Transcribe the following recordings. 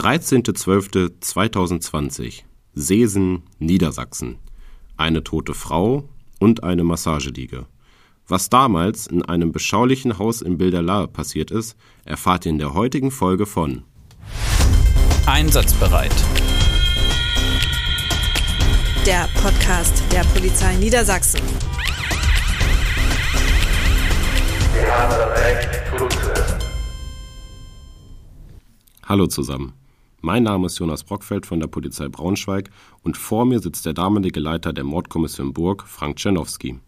13.12.2020 Seesen, Niedersachsen. Eine tote Frau und eine Massageliege. Was damals in einem beschaulichen Haus in Bilderlahe passiert ist, erfahrt ihr in der heutigen Folge von Einsatzbereit. Der Podcast der Polizei Niedersachsen. Wir haben das Recht zuzuhören. Hallo zusammen. Mein Name ist Jonas Brockfeld von der Polizei Braunschweig und vor mir sitzt der damalige Leiter der Mordkommission Burg, Frank Czernowski.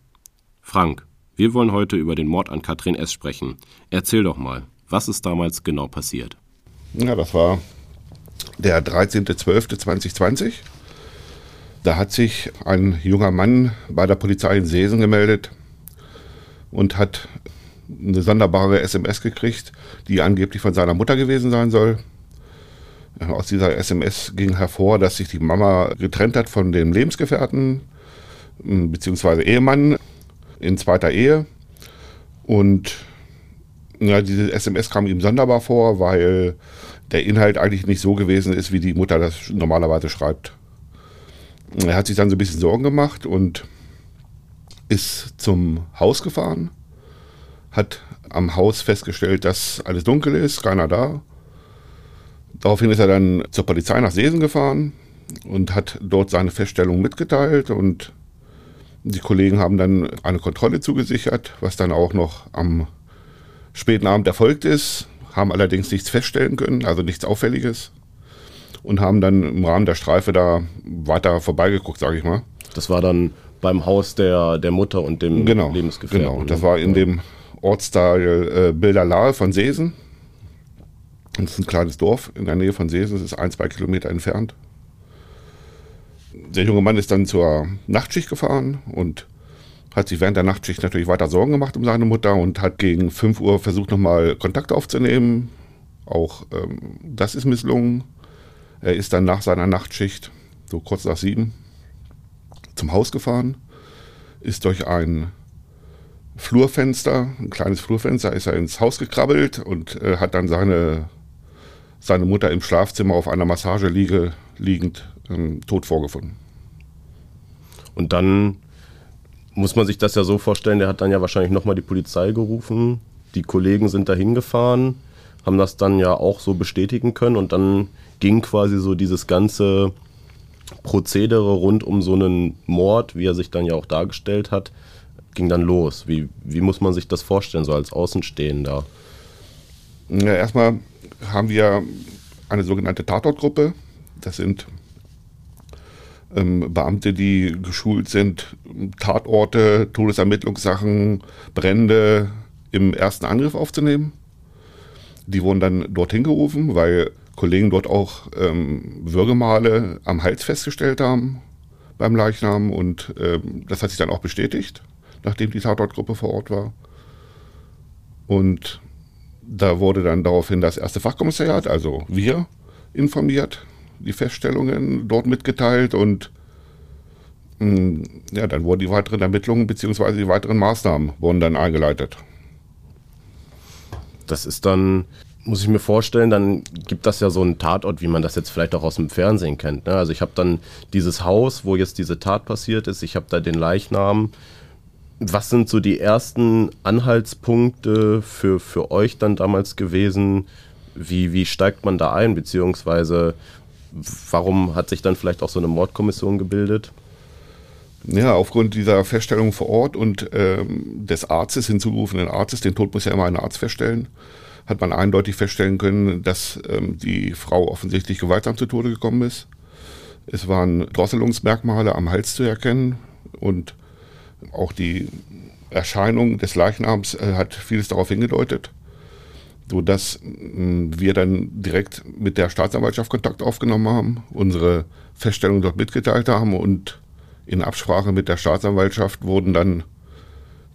Frank, wir wollen heute über den Mord an Katrin S. sprechen. Erzähl doch mal, was ist damals genau passiert? Ja, das war der 13.12.2020. Da hat sich ein junger Mann bei der Polizei in Seesen gemeldet und hat eine sonderbare SMS gekriegt, die angeblich von seiner Mutter gewesen sein soll. Aus dieser SMS ging hervor, dass sich die Mama getrennt hat von dem Lebensgefährten bzw. Ehemann in zweiter Ehe. Und ja, diese SMS kam ihm sonderbar vor, weil der Inhalt eigentlich nicht so gewesen ist, wie die Mutter das normalerweise schreibt. Er hat sich dann so ein bisschen Sorgen gemacht und ist zum Haus gefahren, hat am Haus festgestellt, dass alles dunkel ist, keiner da Daraufhin ist er dann zur Polizei nach Seesen gefahren und hat dort seine Feststellung mitgeteilt und die Kollegen haben dann eine Kontrolle zugesichert, was dann auch noch am späten Abend erfolgt ist, haben allerdings nichts feststellen können, also nichts Auffälliges und haben dann im Rahmen der Streife da weiter vorbeigeguckt, sage ich mal. Das war dann beim Haus der, der Mutter und dem genau, Lebensgefährten. Genau, das war in dem Ortsteil äh, Bilderlahe von Seesen. Das ist ein kleines Dorf in der Nähe von Seesen, es ist ein, zwei Kilometer entfernt. Der junge Mann ist dann zur Nachtschicht gefahren und hat sich während der Nachtschicht natürlich weiter Sorgen gemacht um seine Mutter und hat gegen 5 Uhr versucht, nochmal Kontakt aufzunehmen. Auch ähm, das ist misslungen. Er ist dann nach seiner Nachtschicht, so kurz nach sieben, zum Haus gefahren, ist durch ein Flurfenster, ein kleines Flurfenster, ist er ins Haus gekrabbelt und äh, hat dann seine seine Mutter im Schlafzimmer auf einer Massageliege liegend ähm, tot vorgefunden. Und dann muss man sich das ja so vorstellen, der hat dann ja wahrscheinlich nochmal die Polizei gerufen, die Kollegen sind da hingefahren, haben das dann ja auch so bestätigen können und dann ging quasi so dieses ganze Prozedere rund um so einen Mord, wie er sich dann ja auch dargestellt hat, ging dann los. Wie, wie muss man sich das vorstellen, so als Außenstehender? Ja, erstmal haben wir eine sogenannte Tatortgruppe. Das sind ähm, Beamte, die geschult sind, Tatorte, Todesermittlungssachen, Brände im ersten Angriff aufzunehmen. Die wurden dann dorthin gerufen, weil Kollegen dort auch ähm, Würgemale am Hals festgestellt haben beim Leichnam und ähm, das hat sich dann auch bestätigt, nachdem die Tatortgruppe vor Ort war. Und da wurde dann daraufhin das erste Fachkommissariat, also wir, informiert, die Feststellungen dort mitgeteilt und mh, mm, ja, dann wurden die weiteren Ermittlungen bzw. die weiteren Maßnahmen wurden dann eingeleitet. Das ist dann, muss ich mir vorstellen, dann gibt das ja so einen Tatort, wie man das jetzt vielleicht auch aus dem Fernsehen kennt. Ne? Also ich habe dann dieses Haus, wo jetzt diese Tat passiert ist, ich habe da den Leichnam, was sind so die ersten Anhaltspunkte für, für euch dann damals gewesen? Wie, wie steigt man da ein, beziehungsweise warum hat sich dann vielleicht auch so eine Mordkommission gebildet? Ja, aufgrund dieser Feststellung vor Ort und ähm, des Arztes, hinzugerufenen Arztes, den Tod muss ja immer ein Arzt feststellen, hat man eindeutig feststellen können, dass ähm, die Frau offensichtlich gewaltsam zu Tode gekommen ist. Es waren Drosselungsmerkmale am Hals zu erkennen und auch die Erscheinung des Leichnams äh, hat vieles darauf hingedeutet, sodass äh, wir dann direkt mit der Staatsanwaltschaft Kontakt aufgenommen haben, unsere Feststellung dort mitgeteilt haben und in Absprache mit der Staatsanwaltschaft wurden dann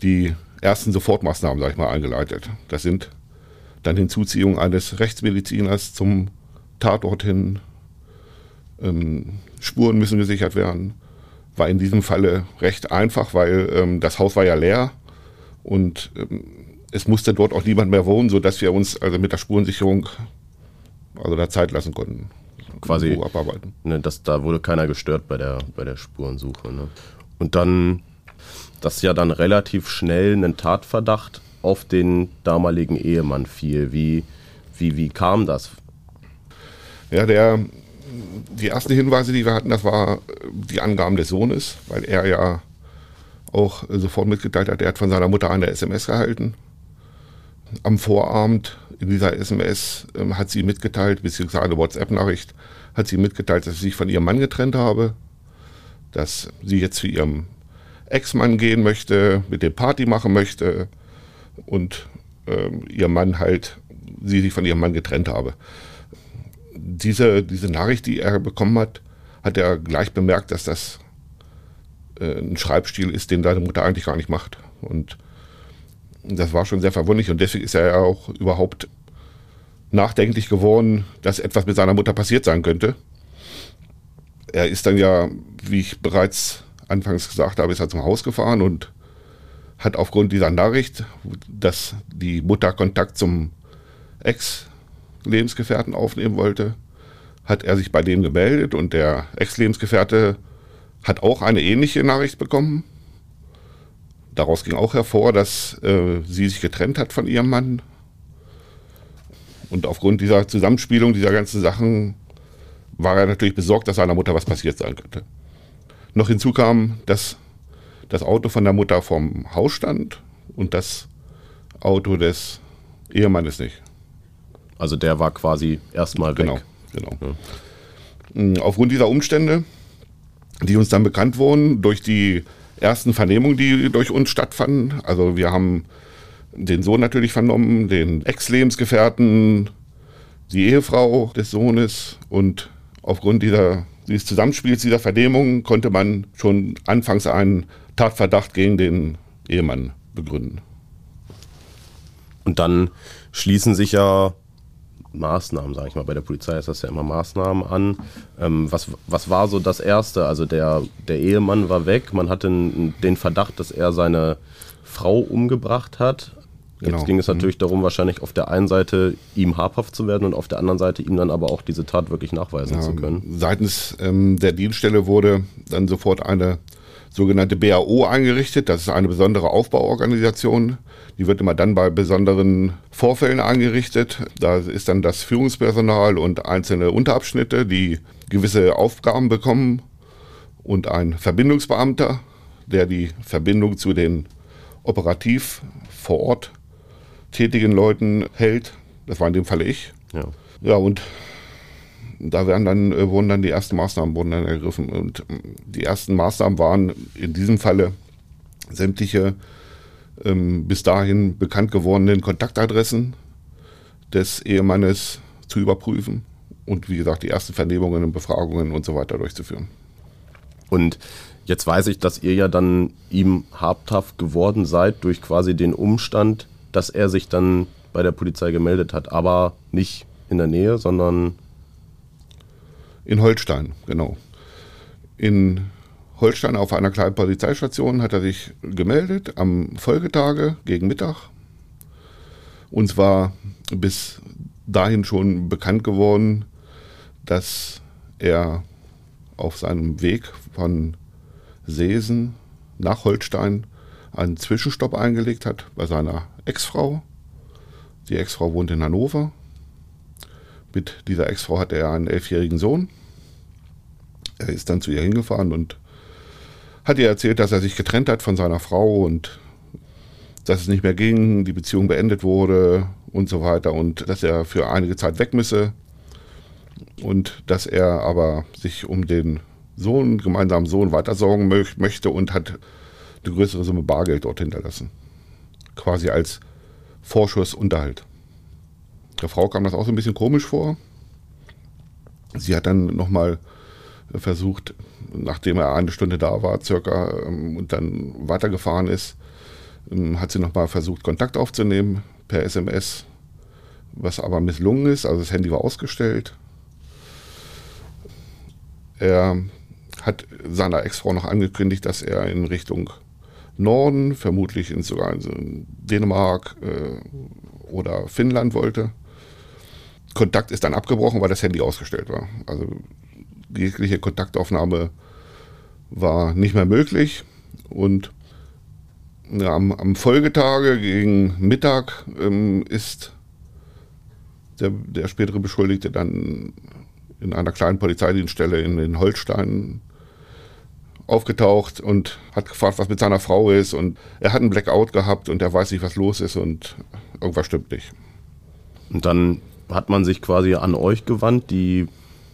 die ersten Sofortmaßnahmen, sag ich mal, eingeleitet. Das sind dann Hinzuziehung eines Rechtsmediziners zum Tatort hin. Ähm, Spuren müssen gesichert werden war in diesem Falle recht einfach, weil ähm, das Haus war ja leer und ähm, es musste dort auch niemand mehr wohnen, sodass wir uns also mit der Spurensicherung also da Zeit lassen konnten. Quasi, abarbeiten. ne, das, da wurde keiner gestört bei der, bei der Spurensuche. Ne? Und dann, dass ja dann relativ schnell ein Tatverdacht auf den damaligen Ehemann fiel. Wie, wie, wie kam das? Ja, der, die ersten Hinweise, die wir hatten, das war die Angaben des Sohnes, weil er ja auch sofort mitgeteilt hat, er hat von seiner Mutter eine SMS gehalten. Am Vorabend in dieser SMS ähm, hat sie mitgeteilt, beziehungsweise eine WhatsApp-Nachricht, hat sie mitgeteilt, dass sie sich von ihrem Mann getrennt habe, dass sie jetzt zu ihrem Ex-Mann gehen möchte, mit dem Party machen möchte und ähm, ihr Mann halt, sie sich von ihrem Mann getrennt habe diese, diese Nachricht, die er bekommen hat, hat er gleich bemerkt, dass das äh, ein Schreibstil ist, den seine Mutter eigentlich gar nicht macht. Und das war schon sehr verwunderlich und deswegen ist er ja auch überhaupt nachdenklich geworden, dass etwas mit seiner Mutter passiert sein könnte. Er ist dann ja, wie ich bereits anfangs gesagt habe, ist er zum Haus gefahren und hat aufgrund dieser Nachricht, dass die Mutter Kontakt zum Ex-Lebensgefährten aufnehmen wollte, hat er sich bei dem gemeldet und der Ex-Lebensgefährte hat auch eine ähnliche Nachricht bekommen. Daraus ging auch hervor, dass äh, sie sich getrennt hat von ihrem Mann. Und aufgrund dieser Zusammenspielung dieser ganzen Sachen war er natürlich besorgt, dass seiner Mutter was passiert sein könnte. Noch hinzu kam, dass das Auto von der Mutter vom Haus stand und das Auto des Ehemannes nicht. Also der war quasi erstmal weg. Genau, genau. Mhm, Aufgrund dieser Umstände, die uns dann bekannt wurden, durch die ersten Vernehmungen, die durch uns stattfanden, also wir haben den Sohn natürlich vernommen, den Ex-Lebensgefährten, die Ehefrau des Sohnes und aufgrund dieser, dieses Zusammenspiels dieser Vernehmungen konnte man schon anfangs einen Tatverdacht gegen den Ehemann begründen. Und dann schließen sich ja Maßnahmen, sage ich mal. Bei der Polizei ist das ja immer Maßnahmen an. Ähm, was, was war so das Erste? Also der, der Ehemann war weg. Man hatte den Verdacht, dass er seine Frau umgebracht hat. Jetzt Genau. ging es natürlich darum, wahrscheinlich auf der einen Seite ihm habhaft zu werden und auf der anderen Seite ihm dann aber auch diese Tat wirklich nachweisen zu können. Seitens ähm, der Dienststelle wurde dann sofort eine sogenannte BAO eingerichtet. Das ist eine besondere Aufbauorganisation. Die wird immer dann bei besonderen Vorfällen eingerichtet. Da ist dann das Führungspersonal und einzelne Unterabschnitte, die gewisse Aufgaben bekommen und ein Verbindungsbeamter, der die Verbindung zu den operativ vor Ort tätigen Leuten hält. Das war in dem Falle ich. Ja. Ja, und da werden dann, äh, wurden dann die ersten Maßnahmen wurden dann ergriffen. Und ähm, die ersten Maßnahmen waren in diesem Falle sämtliche ähm, bis dahin bekannt gewordenen Kontaktadressen des Ehemannes zu überprüfen und wie gesagt die ersten Vernehmungen und Befragungen und so weiter durchzuführen. Und jetzt weiß ich, dass ihr ja dann ihm habhaft geworden seid durch quasi den Umstand, dass er sich dann bei der Polizei gemeldet hat, aber nicht in der Nähe, sondern In Holstein, genau. In Holstein auf einer kleinen Polizeistation hat er sich gemeldet am Folgetage gegen Mittag. Uns war bis dahin schon bekannt geworden, dass er auf seinem Weg von Seesen nach Holstein einen Zwischenstopp eingelegt hat bei seiner Ex-Frau. Die Ex-Frau wohnt in Hannover. Mit dieser Ex-Frau hatte er einen elfjährigen Sohn. Er ist dann zu ihr hingefahren und hat ihr erzählt, dass er sich getrennt hat von seiner Frau und dass es nicht mehr ging, die Beziehung beendet wurde und so weiter und dass er für einige Zeit weg müsse und dass er aber sich um den Sohn, gemeinsamen Sohn weiter sorgen mö möchte und hat eine größere Summe Bargeld dort hinterlassen. Quasi als Vorschussunterhalt. Der Frau kam das auch so ein bisschen komisch vor. Sie hat dann nochmal versucht, nachdem er eine Stunde da war, circa, ähm, und dann weitergefahren ist, ähm, hat sie nochmal versucht, Kontakt aufzunehmen per SMS, was aber misslungen ist. Also das Handy war ausgestellt. Er hat seiner Ex-Frau noch angekündigt, dass er in Richtung Norden, vermutlich in sogar in Dänemark äh, oder Finnland wollte. Kontakt ist dann abgebrochen, weil das Handy ausgestellt war. Also jegliche Kontaktaufnahme war nicht mehr möglich. Und ja, am, am, Folgetage gegen Mittag ähm, ist der, der, spätere Beschuldigte dann in einer kleinen Polizeidienststelle in, in Holstein aufgetaucht und hat gefragt, was mit seiner Frau ist. Und er hat einen Blackout gehabt und er weiß nicht, was los ist und irgendwas stimmt nicht. Und dann hat man sich quasi an euch gewandt, die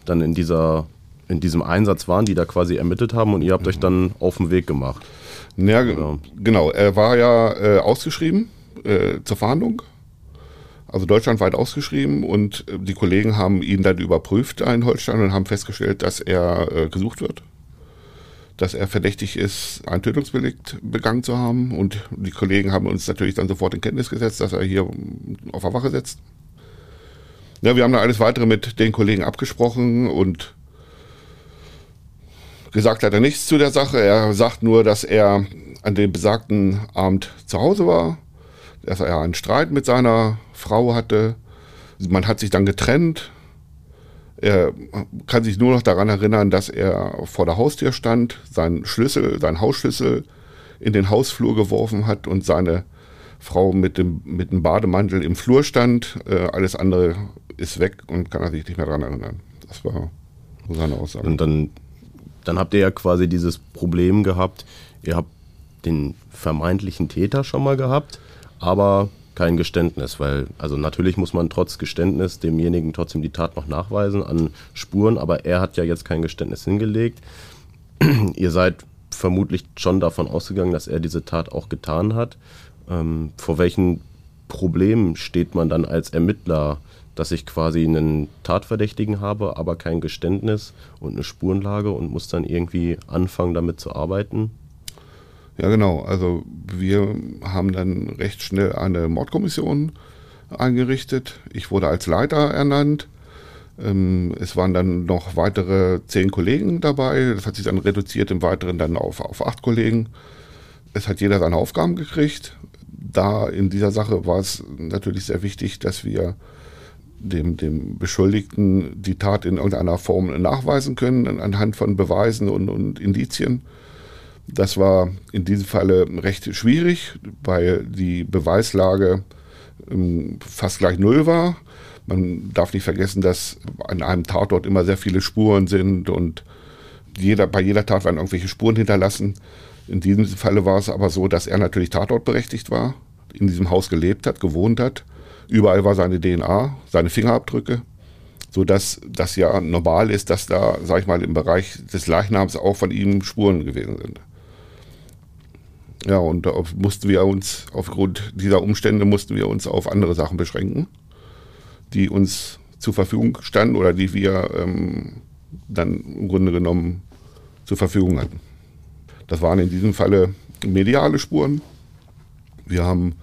dann in dieser in diesem Einsatz waren, die da quasi ermittelt haben und ihr habt euch dann auf den Weg gemacht. Ja, ja. genau. Er war ja äh, ausgeschrieben äh, zur Verhandlung, also deutschlandweit ausgeschrieben und äh, die Kollegen haben ihn dann überprüft in Holstein und haben festgestellt, dass er äh, gesucht wird, dass er verdächtig ist, ein Tötungsdelikt begangen zu haben und die Kollegen haben uns natürlich dann sofort in Kenntnis gesetzt, dass er hier auf der Wache sitzt. Ja, wir haben da alles weitere mit den Kollegen abgesprochen und gesagt hat er nichts zu der Sache. Er sagt nur, dass er an dem besagten Abend zu Hause war, dass er einen Streit mit seiner Frau hatte. Man hat sich dann getrennt. Er kann sich nur noch daran erinnern, dass er vor der Haustür stand, seinen Schlüssel, seinen Hausschlüssel in den Hausflur geworfen hat und seine Frau mit dem, mit dem Bademantel im Flur stand. Äh, alles andere ist weg und kann er sich nicht mehr daran erinnern. Das war seine Aussage. Und dann, dann habt ihr ja quasi dieses Problem gehabt, ihr habt den vermeintlichen Täter schon mal gehabt, aber kein Geständnis, weil, also natürlich muss man trotz Geständnis demjenigen trotzdem die Tat noch nachweisen an Spuren, aber er hat ja jetzt kein Geständnis hingelegt. Ihr seid vermutlich schon davon ausgegangen, dass er diese Tat auch getan hat. Ähm, vor welchen Problemen steht man dann als Ermittler dass ich quasi einen Tatverdächtigen habe, aber kein Geständnis und eine Spurenlage und muss dann irgendwie anfangen, damit zu arbeiten? Ja, genau. Also wir haben dann recht schnell eine Mordkommission eingerichtet. Ich wurde als Leiter ernannt. Ähm, es waren dann noch weitere zehn Kollegen dabei. Das hat sich dann reduziert im Weiteren dann auf, auf acht Kollegen. Es hat jeder seine Aufgaben gekriegt. Da in dieser Sache war es natürlich sehr wichtig, dass wir dem, dem Beschuldigten die Tat in irgendeiner Form nachweisen können, anhand von Beweisen und, und Indizien. Das war in diesem Falle recht schwierig, weil die Beweislage ähm, fast gleich null war. Man darf nicht vergessen, dass an einem Tatort immer sehr viele Spuren sind und jeder, bei jeder Tat werden irgendwelche Spuren hinterlassen. In diesem Falle war es aber so, dass er natürlich tatortberechtigt war, in diesem Haus gelebt hat, gewohnt hat Überall war seine DNA, seine Fingerabdrücke, sodass das ja normal ist, dass da, sag ich mal, im Bereich des Leichnams auch von ihm Spuren gewesen sind. Ja, und da mussten wir uns, aufgrund dieser Umstände, mussten wir uns auf andere Sachen beschränken, die uns zur Verfügung standen oder die wir ähm, dann im Grunde genommen zur Verfügung hatten. Das waren in diesem Falle mediale Spuren. Wir haben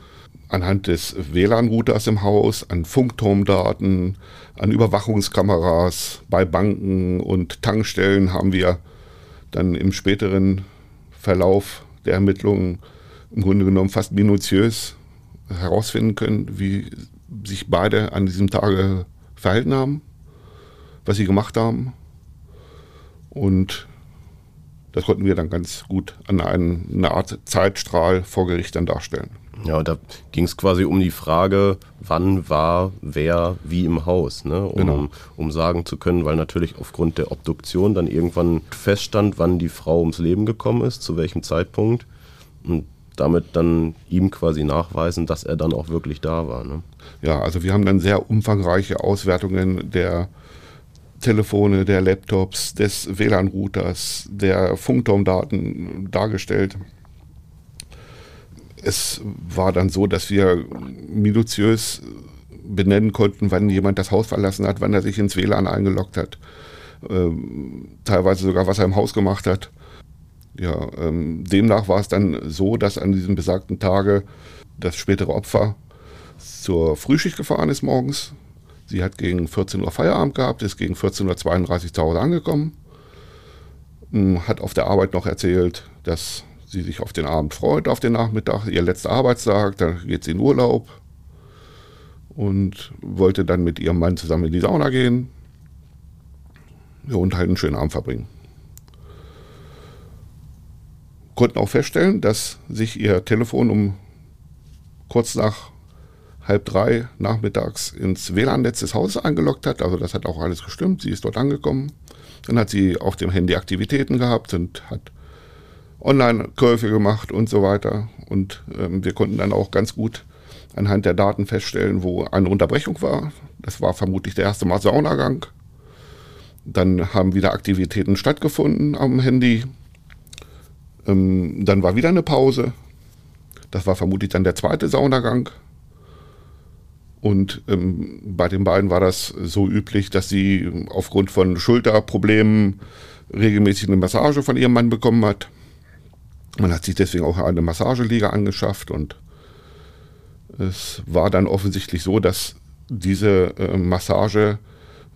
anhand des WLAN-Routers im Haus, an Funkturmdaten, an Überwachungskameras bei Banken und Tankstellen haben wir dann im späteren Verlauf der Ermittlungen im Grunde genommen fast minutiös herausfinden können, wie sich beide an diesem Tage verhalten haben, was sie gemacht haben. Und das konnten wir dann ganz gut an eine Art Zeitstrahl vor Gericht dann darstellen. Ja, und da ging es quasi um die Frage, wann war wer wie im Haus, ne? um, genau. um sagen zu können, weil natürlich aufgrund der Obduktion dann irgendwann feststand, wann die Frau ums Leben gekommen ist, zu welchem Zeitpunkt und damit dann ihm quasi nachweisen, dass er dann auch wirklich da war. Ne? Ja, also wir haben dann sehr umfangreiche Auswertungen der Telefone, der Laptops, des WLAN-Routers, der Funkturmdaten dargestellt es war dann so, dass wir minutiös benennen konnten, wann jemand das Haus verlassen hat, wann er sich ins WLAN eingeloggt hat, ähm, teilweise sogar, was er im Haus gemacht hat. Ja, ähm, demnach war es dann so, dass an diesem besagten Tage das spätere Opfer zur Frühschicht gefahren ist morgens. Sie hat gegen 14 Uhr Feierabend gehabt, ist gegen 14.32 Uhr zu Hause angekommen, hm, hat auf der Arbeit noch erzählt, dass sie sich auf den Abend freut, auf den Nachmittag, ihr letzter Arbeitstag, dann geht sie in Urlaub. und wollte dann mit ihrem Mann zusammen in die Sauna gehen und halt einen schönen Abend verbringen. Konnten auch feststellen, dass sich ihr Telefon um kurz nach halb drei nachmittags ins WLAN-Netz des Hauses eingeloggt hat. Also das hat auch alles gestimmt. Sie ist dort angekommen. Dann hat sie auf dem Handy Aktivitäten gehabt und hat Online-Käufe gemacht und so weiter. Und ähm, wir konnten dann auch ganz gut anhand der Daten feststellen, wo eine Unterbrechung war. Das war vermutlich der erste Mal Saunagang. Dann haben wieder Aktivitäten stattgefunden am Handy. Ähm, dann war wieder eine Pause. Das war vermutlich dann der zweite Saunagang. Und ähm, bei den beiden war das so üblich, dass sie aufgrund von Schulterproblemen regelmäßig eine Massage von ihrem Mann bekommen hat. Man hat sich deswegen auch eine Massageliege angeschafft und es war dann offensichtlich so, dass diese äh, Massage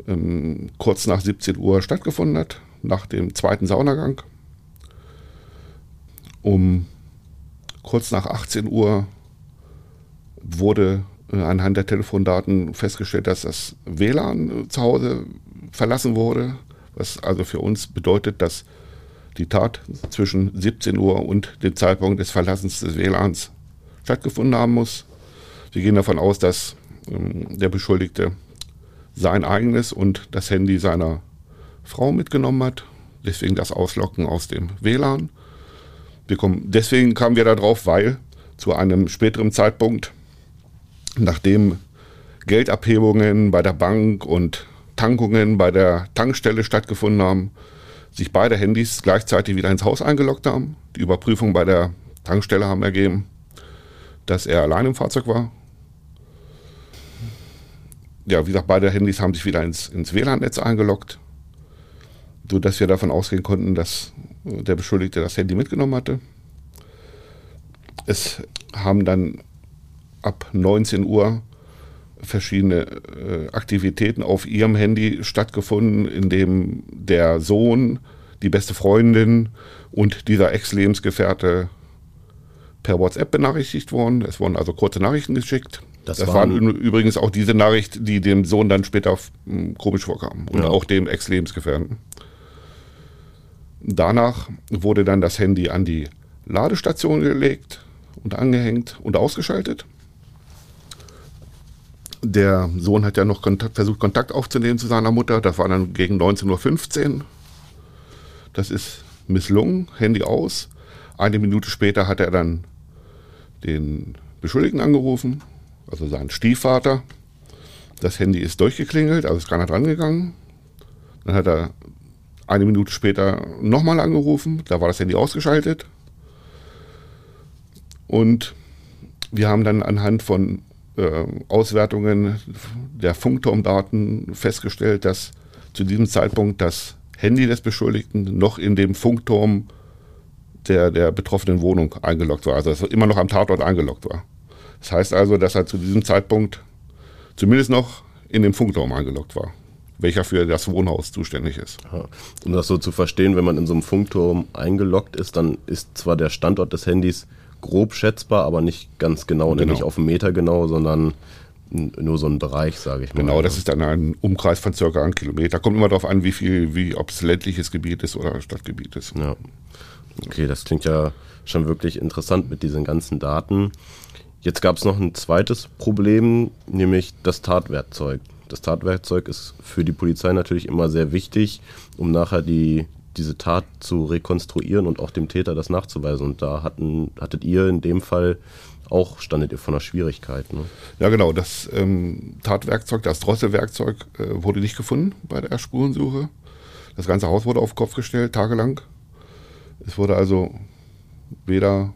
ähm, kurz nach 17 Uhr stattgefunden hat, nach dem zweiten Saunagang. Um kurz nach 18 Uhr wurde anhand der Telefondaten festgestellt, dass das WLAN äh, zu Hause verlassen wurde, was also für uns bedeutet, dass die Tat zwischen 17 Uhr und dem Zeitpunkt des Verlassens des WLANs stattgefunden haben muss. Wir gehen davon aus, dass ähm, der Beschuldigte sein eigenes und das Handy seiner Frau mitgenommen hat. Deswegen das Auslocken aus dem WLAN. Kommen, deswegen kamen wir darauf, weil zu einem späteren Zeitpunkt, nachdem Geldabhebungen bei der Bank und Tankungen bei der Tankstelle stattgefunden haben, sich beide Handys gleichzeitig wieder ins Haus eingeloggt haben. Die Überprüfung bei der Tankstelle haben ergeben, dass er allein im Fahrzeug war. Ja, wie gesagt, beide Handys haben sich wieder ins, ins WLAN-Netz eingeloggt, sodass wir davon ausgehen konnten, dass der Beschuldigte das Handy mitgenommen hatte. Es haben dann ab 19 Uhr verschiedene äh, Aktivitäten auf ihrem Handy stattgefunden, in dem der Sohn, die beste Freundin und dieser Ex-Lebensgefährte per WhatsApp benachrichtigt wurden. Es wurden also kurze Nachrichten geschickt. Das, das waren, waren, übrigens auch diese Nachricht, die dem Sohn dann später komisch vorkam und ja. auch dem Ex-Lebensgefährten. Danach wurde dann das Handy an die Ladestation gelegt und angehängt und ausgeschaltet der Sohn hat ja noch Kontakt, versucht, Kontakt aufzunehmen zu seiner Mutter. Das war dann gegen 19.15 Uhr. Das ist misslungen, Handy aus. Eine Minute später hat er dann den Beschuldigten angerufen, also seinen Stiefvater. Das Handy ist durchgeklingelt, also ist keiner dran gegangen. Dann hat er eine Minute später nochmal angerufen, da war das Handy ausgeschaltet. Und wir haben dann anhand von äh, Auswertungen der Funkturmdaten festgestellt, dass zu diesem Zeitpunkt das Handy des Beschuldigten noch in dem Funkturm der, der betroffenen Wohnung eingeloggt war, also dass er immer noch am Tatort eingeloggt war. Das heißt also, dass er zu diesem Zeitpunkt zumindest noch in dem Funkturm eingeloggt war, welcher für das Wohnhaus zuständig ist. Um das so zu verstehen, wenn man in so einem Funkturm eingeloggt ist, dann ist zwar der Standort des Handys grob schätzbar, aber nicht ganz genau, genau. nämlich auf einen Meter genau, sondern nur so ein Bereich, sage ich mal. Genau, das ist dann ein Umkreis von circa einem Kilometer. Kommt immer darauf an, wie viel, wie, ob es ländliches Gebiet ist oder Stadtgebiet ist. Ja. Okay, das klingt ja schon wirklich interessant mit diesen ganzen Daten. Jetzt gab es noch ein zweites Problem, nämlich das Tatwerkzeug. Das Tatwerkzeug ist für die Polizei natürlich immer sehr wichtig, um nachher die diese Tat zu rekonstruieren und auch dem Täter das nachzuweisen. Und da hatten, hattet ihr in dem Fall auch, standet ihr vor einer Schwierigkeit. Ne? Ja, genau. Das ähm, Tatwerkzeug, das Drosselwerkzeug äh, wurde nicht gefunden bei der Spurensuche. Das ganze Haus wurde auf Kopf gestellt, tagelang. Es wurde also weder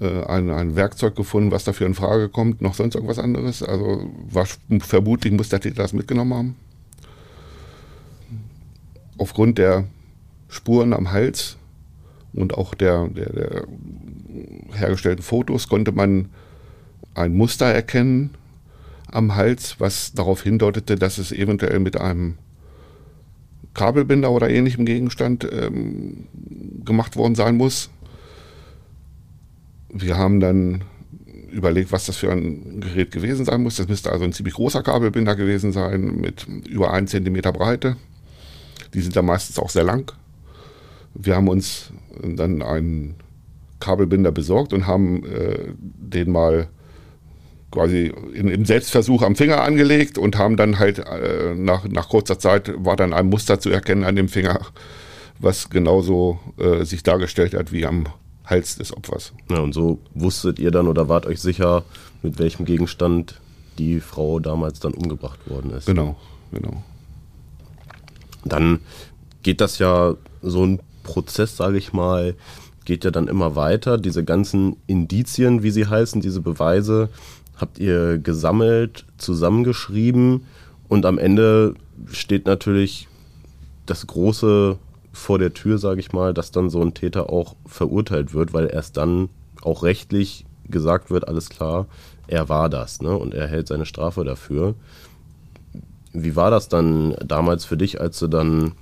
äh, ein, ein Werkzeug gefunden, was dafür in Frage kommt, noch sonst irgendwas anderes. Also war, vermutlich muss der Täter das mitgenommen haben aufgrund der Spuren am Hals und auch der, der, der hergestellten Fotos konnte man ein Muster erkennen am Hals, was darauf hindeutete, dass es eventuell mit einem Kabelbinder oder ähnlichem Gegenstand ähm, gemacht worden sein muss. Wir haben dann überlegt, was das für ein Gerät gewesen sein muss. Das müsste also ein ziemlich großer Kabelbinder gewesen sein mit über 1 cm Breite. Die sind dann meistens auch sehr lang. Wir haben uns dann einen Kabelbinder besorgt und haben äh, den mal quasi in, im Selbstversuch am Finger angelegt und haben dann halt äh, nach, nach kurzer Zeit war dann ein Muster zu erkennen an dem Finger, was genauso äh, sich dargestellt hat wie am Hals des Opfers. Ja, und so wusstet ihr dann oder wart euch sicher, mit welchem Gegenstand die Frau damals dann umgebracht worden ist. Genau, genau. Dann geht das ja so ein Prozess, sage ich mal, geht ja dann immer weiter. Diese ganzen Indizien, wie sie heißen, diese Beweise, habt ihr gesammelt, zusammengeschrieben und am Ende steht natürlich das große vor der Tür, sage ich mal, dass dann so ein Täter auch verurteilt wird, weil erst dann auch rechtlich gesagt wird, alles klar, er war das ne? und er hält seine Strafe dafür. Wie war das dann damals für dich, als du dann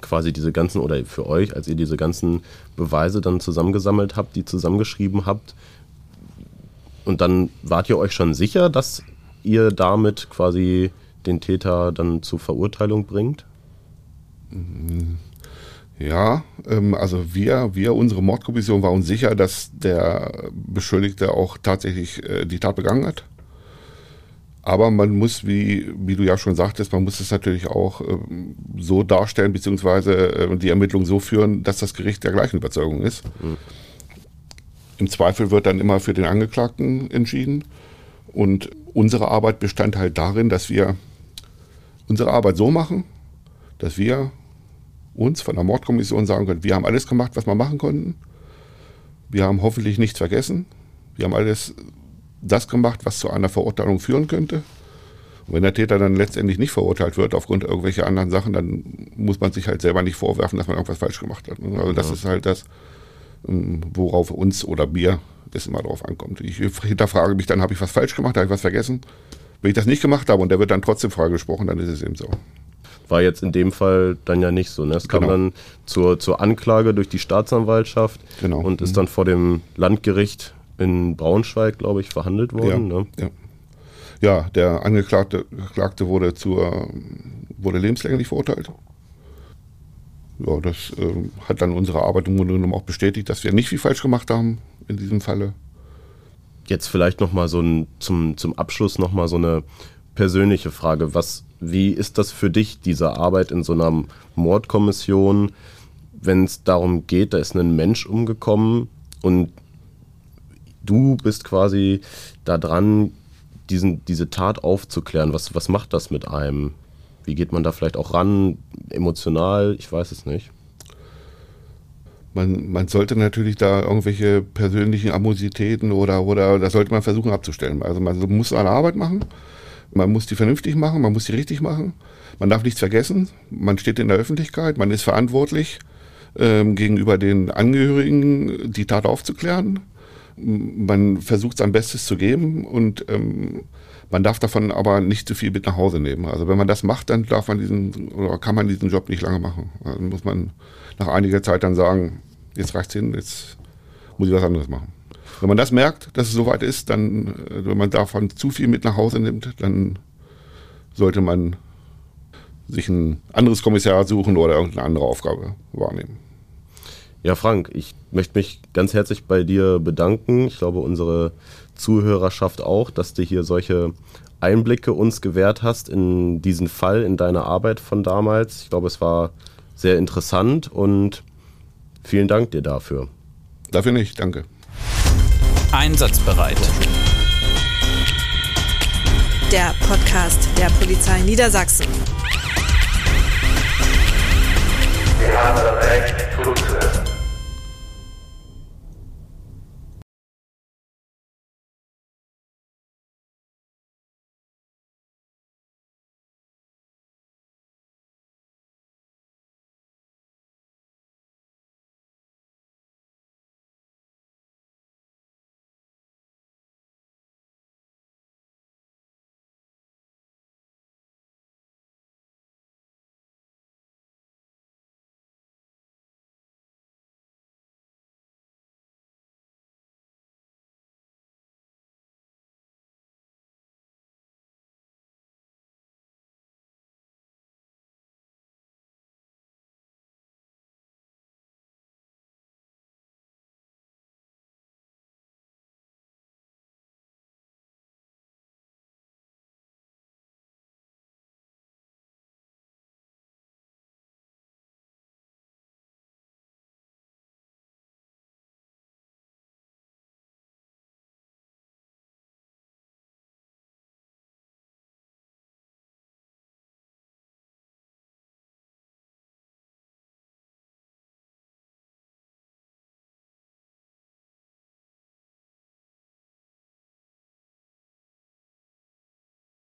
quasi diese ganzen, oder für euch, als ihr diese ganzen Beweise dann zusammengesammelt habt, die zusammengeschrieben habt? Und dann wart ihr euch schon sicher, dass ihr damit quasi den Täter dann zur Verurteilung bringt? Ja, ähm, also wir, wir, unsere Mordkommission war uns sicher, dass der Beschuldigte auch tatsächlich äh, die Tat begangen hat. Aber man muss, wie, wie du ja schon sagtest, man muss es natürlich auch ähm, so darstellen, beziehungsweise äh, die Ermittlung so führen, dass das Gericht der gleichen Überzeugung ist. Mhm. Im Zweifel wird dann immer für den Angeklagten entschieden. Und unsere Arbeit bestand halt darin, dass wir unsere Arbeit so machen, dass wir uns von der Mordkommission sagen können, wir haben alles gemacht, was wir machen konnten. Wir haben hoffentlich nichts vergessen. Wir haben alles das gemacht, was zu einer Verurteilung führen könnte. Und wenn der Täter dann letztendlich nicht verurteilt wird aufgrund irgendwelcher anderen Sachen, dann muss man sich halt selber nicht vorwerfen, dass man irgendwas falsch gemacht hat. Also das ja. ist halt das, ähm, worauf uns oder mir es immer drauf ankommt. Ich hinterfrage mich dann, habe ich was falsch gemacht, habe ich was vergessen? Wenn ich das nicht gemacht habe und der wird dann trotzdem freigesprochen, dann ist es eben so. War jetzt in dem Fall dann ja nicht so. Ne? Es kam genau. dann zur, zur Anklage durch die Staatsanwaltschaft genau. und ist mhm. dann vor dem Landgericht in Braunschweig, glaube ich, verhandelt worden. Ja, ne? ja. ja der Angeklagte wurde, zur, wurde lebenslänglich verurteilt ja, das äh, hat dann unsere Arbeit im Grunde genommen auch bestätigt, dass wir nicht viel falsch gemacht haben in diesem Falle. Jetzt vielleicht nochmal so ein, zum, zum Abschluss nochmal so eine persönliche Frage. Was, wie ist das für dich, diese Arbeit in so einer Mordkommission, wenn es darum geht, da ist ein Mensch umgekommen und du bist quasi da dran, diesen, diese Tat aufzuklären. Was, was macht das mit einem? Wie geht man da vielleicht auch ran, emotional? Ich weiß es nicht. Man, man sollte natürlich da irgendwelche persönlichen Amositäten oder, oder das sollte man versuchen abzustellen. Also man muss eine Arbeit machen, man muss die vernünftig machen, man muss die richtig machen. Man darf nichts vergessen, man steht in der Öffentlichkeit, man ist verantwortlich ähm, gegenüber den Angehörigen, die Tat aufzuklären. Man versucht sein Bestes zu geben und ähm, man darf davon aber nicht zu viel mit nach Hause nehmen. Also wenn man das macht, dann darf man diesen oder kann man diesen Job nicht lange machen. Dann muss man nach einiger Zeit dann sagen, jetzt reicht's hin, jetzt muss ich was anderes machen. Wenn man das merkt, dass es soweit ist, dann, äh, wenn man davon zu viel mit nach Hause nimmt, dann sollte man sich ein anderes Kommissar suchen oder irgendeine andere Aufgabe wahrnehmen. Ja, Frank, ich möchte mich ganz herzlich bei dir bedanken. Ich glaube, unsere Zuhörerschaft auch, dass du hier solche Einblicke uns gewährt hast in diesen Fall, in deine Arbeit von damals. Ich glaube, es war sehr interessant und vielen Dank dir dafür. Dafür nicht, danke. Einsatzbereit. Der Podcast der Polizei Niedersachsen. Wir haben das Recht zuzuhören.